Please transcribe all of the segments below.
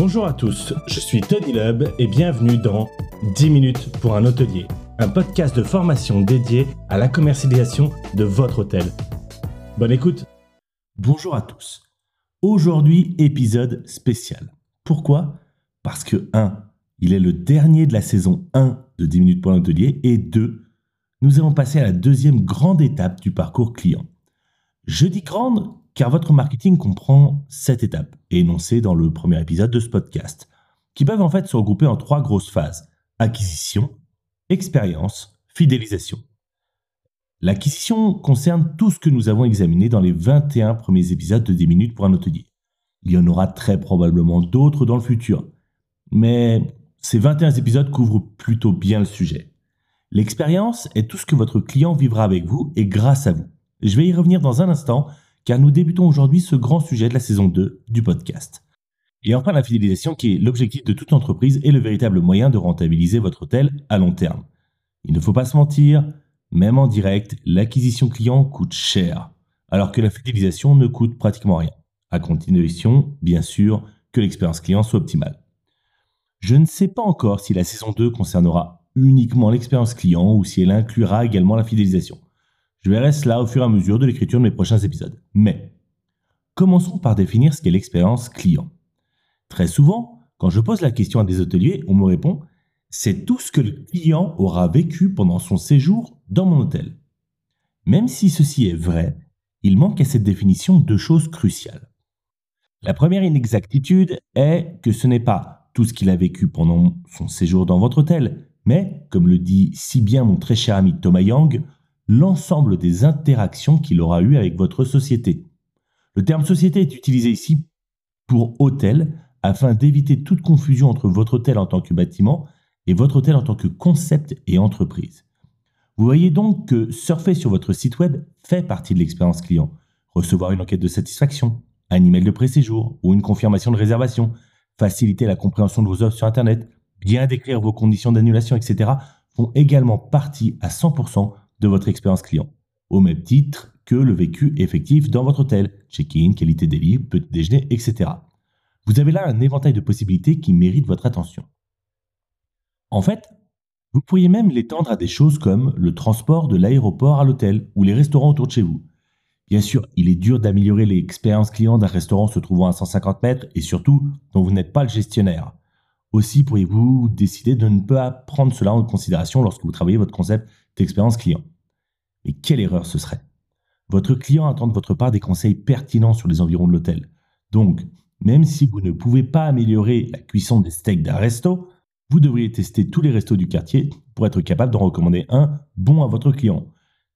Bonjour à tous, je suis Tony Lub et bienvenue dans 10 minutes pour un hôtelier, un podcast de formation dédié à la commercialisation de votre hôtel. Bonne écoute Bonjour à tous. Aujourd'hui, épisode spécial. Pourquoi? Parce que 1. Il est le dernier de la saison 1 de 10 minutes pour un hôtelier et 2. Nous allons passer à la deuxième grande étape du parcours client. Je dis grande car votre marketing comprend sept étapes, énoncées dans le premier épisode de ce podcast, qui peuvent en fait se regrouper en trois grosses phases acquisition, expérience, fidélisation. L'acquisition concerne tout ce que nous avons examiné dans les 21 premiers épisodes de 10 minutes pour un hôtelier. Il y en aura très probablement d'autres dans le futur, mais ces 21 épisodes couvrent plutôt bien le sujet. L'expérience est tout ce que votre client vivra avec vous et grâce à vous. Je vais y revenir dans un instant, car nous débutons aujourd'hui ce grand sujet de la saison 2 du podcast. Et enfin la fidélisation qui est l'objectif de toute entreprise et le véritable moyen de rentabiliser votre hôtel à long terme. Il ne faut pas se mentir, même en direct, l'acquisition client coûte cher, alors que la fidélisation ne coûte pratiquement rien, à condition, bien sûr, que l'expérience client soit optimale. Je ne sais pas encore si la saison 2 concernera uniquement l'expérience client ou si elle inclura également la fidélisation. Je verrai cela au fur et à mesure de l'écriture de mes prochains épisodes. Mais commençons par définir ce qu'est l'expérience client. Très souvent, quand je pose la question à des hôteliers, on me répond c'est tout ce que le client aura vécu pendant son séjour dans mon hôtel. Même si ceci est vrai, il manque à cette définition deux choses cruciales. La première inexactitude est que ce n'est pas tout ce qu'il a vécu pendant son séjour dans votre hôtel, mais, comme le dit si bien mon très cher ami Thomas Yang, l'ensemble des interactions qu'il aura eues avec votre société. Le terme société est utilisé ici pour hôtel afin d'éviter toute confusion entre votre hôtel en tant que bâtiment et votre hôtel en tant que concept et entreprise. Vous voyez donc que surfer sur votre site web fait partie de l'expérience client. Recevoir une enquête de satisfaction, un email de pré-séjour ou une confirmation de réservation, faciliter la compréhension de vos offres sur Internet, bien décrire vos conditions d'annulation, etc. font également partie à 100% de votre expérience client, au même titre que le vécu effectif dans votre hôtel, check-in, qualité des lits, petit déjeuner, etc. Vous avez là un éventail de possibilités qui méritent votre attention. En fait, vous pourriez même l'étendre à des choses comme le transport de l'aéroport à l'hôtel ou les restaurants autour de chez vous. Bien sûr, il est dur d'améliorer l'expérience client d'un restaurant se trouvant à 150 mètres et surtout dont vous n'êtes pas le gestionnaire. Aussi pourriez-vous décider de ne pas prendre cela en considération lorsque vous travaillez votre concept d'expérience client. Mais quelle erreur ce serait Votre client attend de votre part des conseils pertinents sur les environs de l'hôtel. Donc, même si vous ne pouvez pas améliorer la cuisson des steaks d'un resto, vous devriez tester tous les restos du quartier pour être capable d'en recommander un bon à votre client.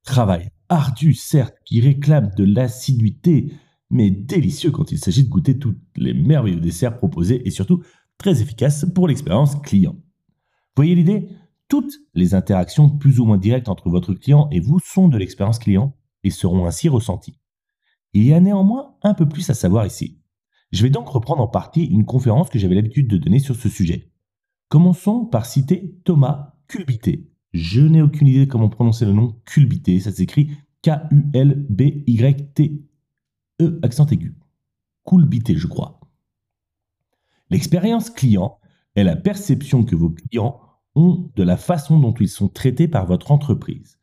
Travail ardu, certes, qui réclame de l'assiduité, mais délicieux quand il s'agit de goûter tous les merveilleux desserts proposés et surtout très efficace pour l'expérience client. Voyez l'idée? Toutes les interactions plus ou moins directes entre votre client et vous sont de l'expérience client et seront ainsi ressenties. Il y a néanmoins un peu plus à savoir ici. Je vais donc reprendre en partie une conférence que j'avais l'habitude de donner sur ce sujet. Commençons par citer Thomas Culbité. Je n'ai aucune idée de comment prononcer le nom Culbité, ça s'écrit K-U-L-B-Y-T-E accent aigu. Culbité, je crois. L'expérience client est la perception que vos clients de la façon dont ils sont traités par votre entreprise.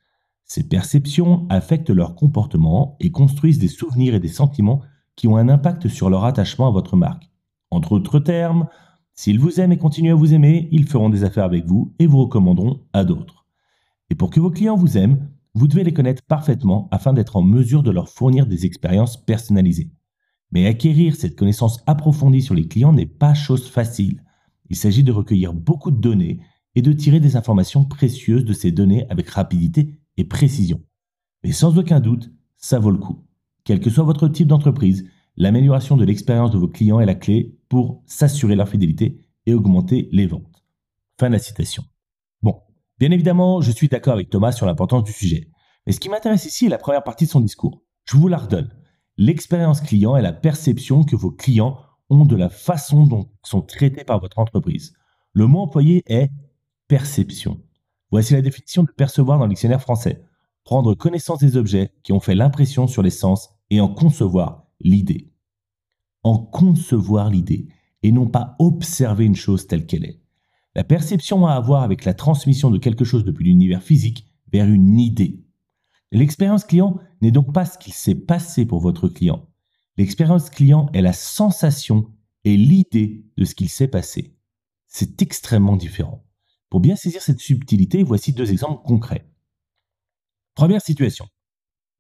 Ces perceptions affectent leur comportement et construisent des souvenirs et des sentiments qui ont un impact sur leur attachement à votre marque. Entre autres termes, s'ils vous aiment et continuent à vous aimer, ils feront des affaires avec vous et vous recommanderont à d'autres. Et pour que vos clients vous aiment, vous devez les connaître parfaitement afin d'être en mesure de leur fournir des expériences personnalisées. Mais acquérir cette connaissance approfondie sur les clients n'est pas chose facile. Il s'agit de recueillir beaucoup de données et de tirer des informations précieuses de ces données avec rapidité et précision. Mais sans aucun doute, ça vaut le coup. Quel que soit votre type d'entreprise, l'amélioration de l'expérience de vos clients est la clé pour s'assurer leur fidélité et augmenter les ventes. Fin de la citation. Bon, bien évidemment, je suis d'accord avec Thomas sur l'importance du sujet. Mais ce qui m'intéresse ici est la première partie de son discours. Je vous la redonne. L'expérience client est la perception que vos clients ont de la façon dont sont traités par votre entreprise. Le mot employé est perception. Voici la définition de percevoir dans le dictionnaire français. Prendre connaissance des objets qui ont fait l'impression sur les sens et en concevoir l'idée. En concevoir l'idée. et non pas observer une chose telle qu'elle est. La perception a à voir avec la transmission de quelque chose depuis l'univers physique vers une idée. L'expérience client n'est donc pas ce qu'il s'est passé pour votre client. L'expérience client est la sensation et l'idée de ce qu'il s'est passé. C'est extrêmement différent. Pour bien saisir cette subtilité, voici deux exemples concrets. Première situation.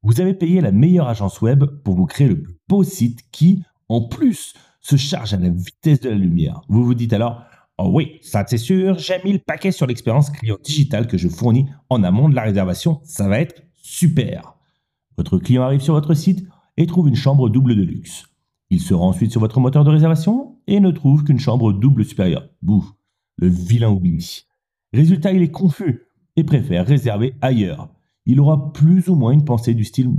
Vous avez payé la meilleure agence web pour vous créer le plus beau site qui, en plus, se charge à la vitesse de la lumière. Vous vous dites alors, oh oui, ça c'est sûr, j'ai mis le paquet sur l'expérience client digitale que je fournis en amont de la réservation, ça va être super. Votre client arrive sur votre site et trouve une chambre double de luxe. Il se rend ensuite sur votre moteur de réservation et ne trouve qu'une chambre double supérieure. Bouh, le vilain oubli. Résultat, il est confus et préfère réserver ailleurs. Il aura plus ou moins une pensée du style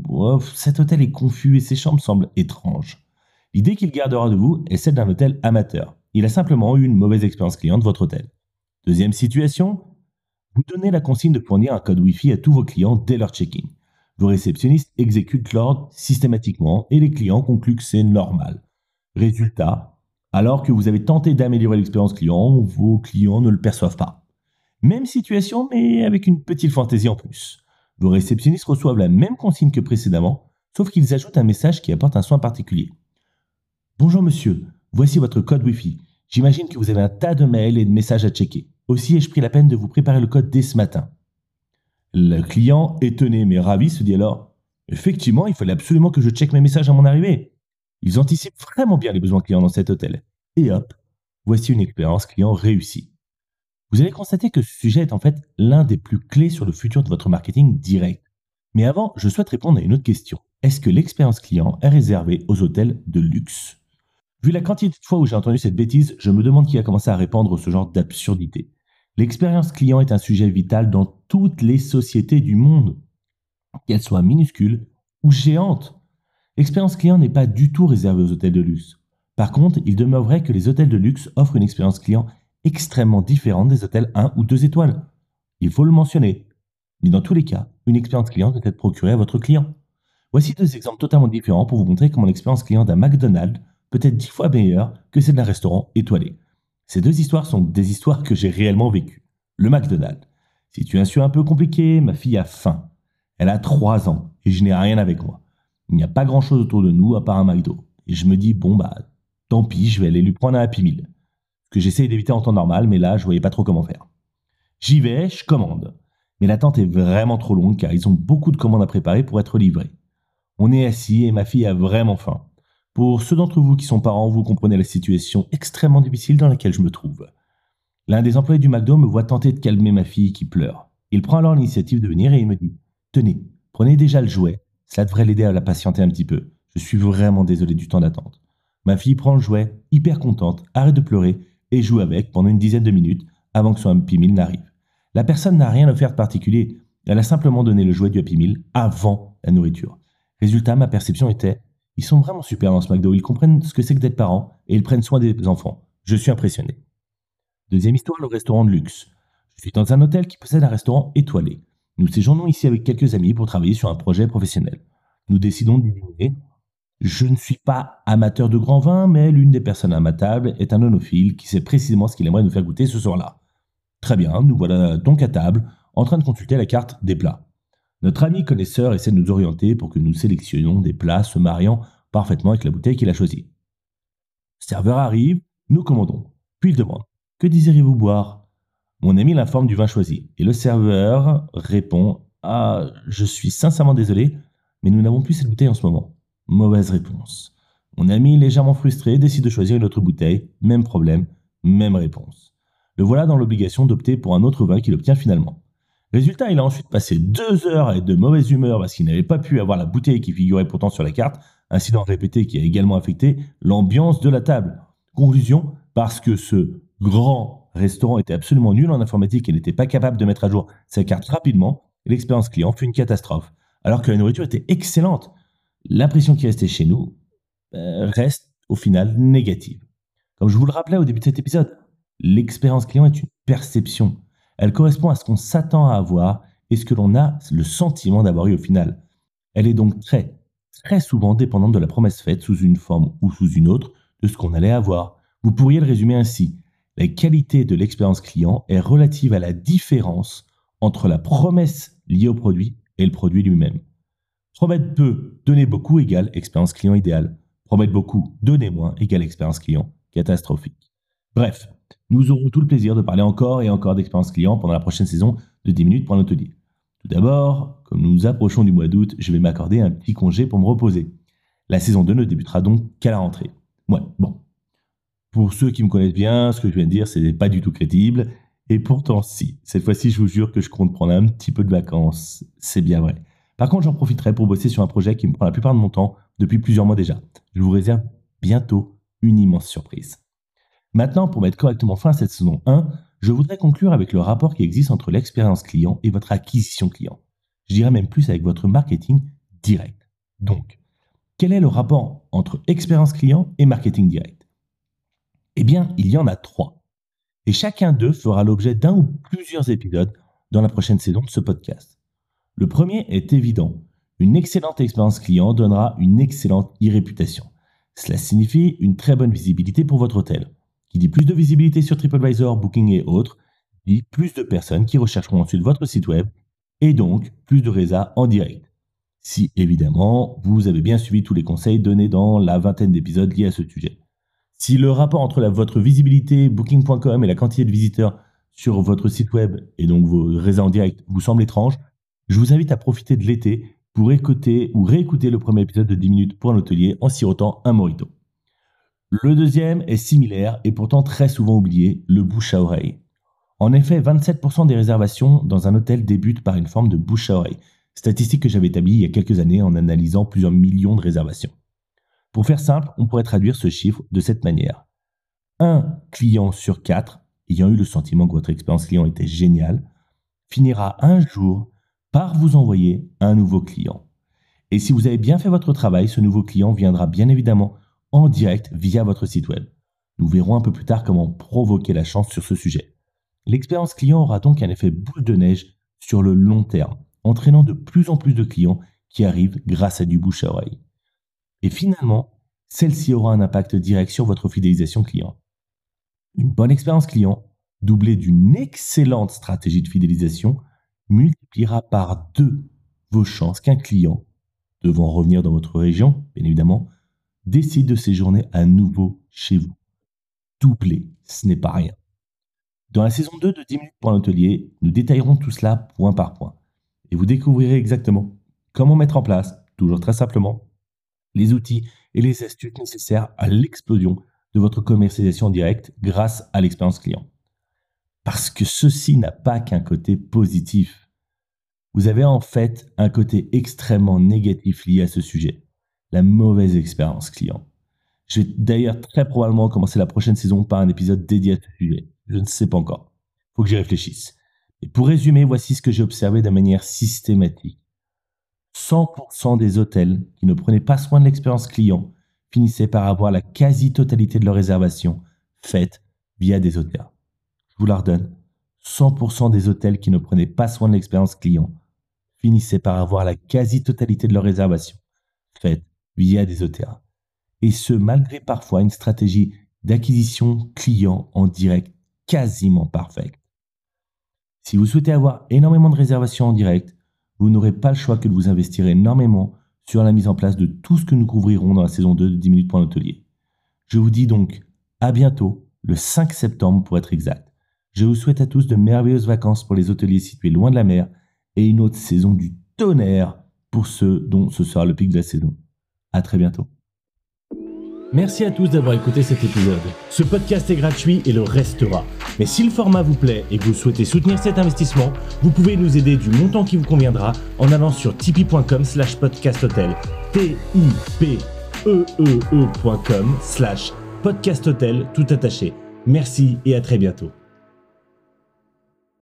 cet hôtel est confus et ses chambres semblent étranges. L'idée qu'il gardera de vous est celle d'un hôtel amateur. Il a simplement eu une mauvaise expérience client de votre hôtel. Deuxième situation, vous donnez la consigne de fournir un code Wi-Fi à tous vos clients dès leur check-in. Vos réceptionnistes exécutent l'ordre systématiquement et les clients concluent que c'est normal. Résultat, alors que vous avez tenté d'améliorer l'expérience client, vos clients ne le perçoivent pas. Même situation, mais avec une petite fantaisie en plus. Vos réceptionnistes reçoivent la même consigne que précédemment, sauf qu'ils ajoutent un message qui apporte un soin particulier. Bonjour monsieur, voici votre code Wi-Fi. J'imagine que vous avez un tas de mails et de messages à checker. Aussi ai-je pris la peine de vous préparer le code dès ce matin. Le client, étonné mais ravi, se dit alors Effectivement, il fallait absolument que je check mes messages à mon arrivée. Ils anticipent vraiment bien les besoins clients dans cet hôtel. Et hop, voici une expérience client réussie. Vous allez constater que ce sujet est en fait l'un des plus clés sur le futur de votre marketing direct. Mais avant, je souhaite répondre à une autre question. Est-ce que l'expérience client est réservée aux hôtels de luxe? Vu la quantité de fois où j'ai entendu cette bêtise, je me demande qui a commencé à répandre ce genre d'absurdité. L'expérience client est un sujet vital dans toutes les sociétés du monde, qu'elles soient minuscules ou géantes. L'expérience client n'est pas du tout réservée aux hôtels de luxe. Par contre, il demeure vrai que les hôtels de luxe offrent une expérience client extrêmement différente des hôtels 1 ou 2 étoiles. Il faut le mentionner. Mais dans tous les cas, une expérience client doit être procurée à votre client. Voici deux exemples totalement différents pour vous montrer comment l'expérience client d'un McDonald's peut être dix fois meilleure que celle d'un restaurant étoilé. Ces deux histoires sont des histoires que j'ai réellement vécues. Le McDonald's. Situation un peu compliquée, ma fille a faim. Elle a 3 ans et je n'ai rien avec moi. Il n'y a pas grand chose autour de nous à part un McDo. Et je me dis, bon bah, tant pis, je vais aller lui prendre un Happy Meal. Que j'essaye d'éviter en temps normal, mais là, je voyais pas trop comment faire. J'y vais, je commande. Mais l'attente est vraiment trop longue car ils ont beaucoup de commandes à préparer pour être livrés. On est assis et ma fille a vraiment faim. Pour ceux d'entre vous qui sont parents, vous comprenez la situation extrêmement difficile dans laquelle je me trouve. L'un des employés du McDo me voit tenter de calmer ma fille qui pleure. Il prend alors l'initiative de venir et il me dit Tenez, prenez déjà le jouet, cela devrait l'aider à la patienter un petit peu. Je suis vraiment désolé du temps d'attente. Ma fille prend le jouet, hyper contente, arrête de pleurer et joue avec pendant une dizaine de minutes avant que son Happy Meal n'arrive. La personne n'a rien offert de particulier, elle a simplement donné le jouet du Happy Meal avant la nourriture. Résultat, ma perception était ils sont vraiment super dans ce McDo. Ils comprennent ce que c'est que d'être parents et ils prennent soin des enfants. Je suis impressionné. Deuxième histoire, le restaurant de luxe. Je suis dans un hôtel qui possède un restaurant étoilé. Nous séjournons ici avec quelques amis pour travailler sur un projet professionnel. Nous décidons d'y dîner. Je ne suis pas amateur de grand vin, mais l'une des personnes à ma table est un onophile qui sait précisément ce qu'il aimerait nous faire goûter ce soir-là. Très bien, nous voilà donc à table, en train de consulter la carte des plats. Notre ami connaisseur essaie de nous orienter pour que nous sélectionnions des plats se mariant parfaitement avec la bouteille qu'il a choisie. Serveur arrive, nous commandons, puis il demande Que désirez-vous boire? Mon ami l'informe du vin choisi, et le serveur répond Ah, je suis sincèrement désolé, mais nous n'avons plus cette bouteille en ce moment. Mauvaise réponse. Mon ami, légèrement frustré, décide de choisir une autre bouteille, même problème, même réponse. Le voilà dans l'obligation d'opter pour un autre vin qu'il obtient finalement. Résultat, il a ensuite passé deux heures à être de mauvaise humeur parce qu'il n'avait pas pu avoir la bouteille qui figurait pourtant sur la carte, incident répété qui a également affecté l'ambiance de la table. Conclusion, parce que ce grand restaurant était absolument nul en informatique et n'était pas capable de mettre à jour sa carte rapidement, l'expérience client fut une catastrophe. Alors que la nourriture était excellente. L'impression qui restait chez nous euh, reste au final négative. Comme je vous le rappelais au début de cet épisode, l'expérience client est une perception. Elle correspond à ce qu'on s'attend à avoir et ce que l'on a le sentiment d'avoir eu au final. Elle est donc très, très souvent dépendante de la promesse faite sous une forme ou sous une autre de ce qu'on allait avoir. Vous pourriez le résumer ainsi. La qualité de l'expérience client est relative à la différence entre la promesse liée au produit et le produit lui-même. Promettre peu, donner beaucoup égale expérience client idéale. Promettre beaucoup, donner moins égale expérience client catastrophique. Bref, nous aurons tout le plaisir de parler encore et encore d'expérience client pendant la prochaine saison de 10 minutes pour un hôtelier. Tout d'abord, comme nous nous approchons du mois d'août, je vais m'accorder un petit congé pour me reposer. La saison 2 ne débutera donc qu'à la rentrée. Ouais, bon. Pour ceux qui me connaissent bien, ce que je viens de dire, c'est pas du tout crédible. Et pourtant, si. Cette fois-ci, je vous jure que je compte prendre un petit peu de vacances. C'est bien vrai. Par contre, j'en profiterai pour bosser sur un projet qui me prend la plupart de mon temps depuis plusieurs mois déjà. Je vous réserve bientôt une immense surprise. Maintenant, pour mettre correctement fin à cette saison 1, je voudrais conclure avec le rapport qui existe entre l'expérience client et votre acquisition client. Je dirais même plus avec votre marketing direct. Donc, quel est le rapport entre expérience client et marketing direct? Eh bien, il y en a trois. Et chacun d'eux fera l'objet d'un ou plusieurs épisodes dans la prochaine saison de ce podcast. Le premier est évident. Une excellente expérience client donnera une excellente e-réputation. Cela signifie une très bonne visibilité pour votre hôtel. Qui dit plus de visibilité sur TripAdvisor, Booking et autres, dit plus de personnes qui rechercheront ensuite votre site web et donc plus de résas en direct. Si évidemment vous avez bien suivi tous les conseils donnés dans la vingtaine d'épisodes liés à ce sujet. Si le rapport entre votre visibilité, booking.com et la quantité de visiteurs sur votre site web et donc vos résas en direct vous semble étrange, je vous invite à profiter de l'été pour écouter ou réécouter le premier épisode de 10 minutes pour un hôtelier en sirotant un morito. Le deuxième est similaire et pourtant très souvent oublié, le bouche à oreille. En effet, 27% des réservations dans un hôtel débutent par une forme de bouche à oreille, statistique que j'avais établie il y a quelques années en analysant plusieurs millions de réservations. Pour faire simple, on pourrait traduire ce chiffre de cette manière. Un client sur quatre, ayant eu le sentiment que votre expérience client était géniale, finira un jour par vous envoyer un nouveau client. Et si vous avez bien fait votre travail, ce nouveau client viendra bien évidemment en direct via votre site web. Nous verrons un peu plus tard comment provoquer la chance sur ce sujet. L'expérience client aura donc un effet boule de neige sur le long terme, entraînant de plus en plus de clients qui arrivent grâce à du bouche à oreille. Et finalement, celle-ci aura un impact direct sur votre fidélisation client. Une bonne expérience client, doublée d'une excellente stratégie de fidélisation, multipliera par deux vos chances qu'un client, devant revenir dans votre région, bien évidemment, décide de séjourner à nouveau chez vous. Doublé, ce n'est pas rien. Dans la saison 2 de 10 minutes pour l'hôtelier, nous détaillerons tout cela point par point. Et vous découvrirez exactement comment mettre en place, toujours très simplement, les outils et les astuces nécessaires à l'explosion de votre commercialisation directe grâce à l'expérience client. Parce que ceci n'a pas qu'un côté positif. Vous avez en fait un côté extrêmement négatif lié à ce sujet la mauvaise expérience client. Je vais d'ailleurs très probablement commencer la prochaine saison par un épisode dédié à ce sujet. Je ne sais pas encore. Faut que j'y réfléchisse. Et pour résumer, voici ce que j'ai observé de manière systématique. 100% des hôtels qui ne prenaient pas soin de l'expérience client finissaient par avoir la quasi-totalité de leurs réservations faites via des hôtels. Je vous la redonne. 100% des hôtels qui ne prenaient pas soin de l'expérience client finissaient par avoir la quasi-totalité de leurs réservations faites via des OTA. Et ce, malgré parfois une stratégie d'acquisition client en direct quasiment parfaite. Si vous souhaitez avoir énormément de réservations en direct, vous n'aurez pas le choix que de vous investir énormément sur la mise en place de tout ce que nous couvrirons dans la saison 2 de 10 minutes pour l'hôtelier. Je vous dis donc à bientôt, le 5 septembre pour être exact. Je vous souhaite à tous de merveilleuses vacances pour les hôteliers situés loin de la mer et une autre saison du tonnerre pour ceux dont ce sera le pic de la saison. À très bientôt. Merci à tous d'avoir écouté cet épisode. Ce podcast est gratuit et le restera. Mais si le format vous plaît et que vous souhaitez soutenir cet investissement, vous pouvez nous aider du montant qui vous conviendra en allant sur tipeee.com slash podcasthotel. t i p e e, e slash podcasthotel tout attaché. Merci et à très bientôt.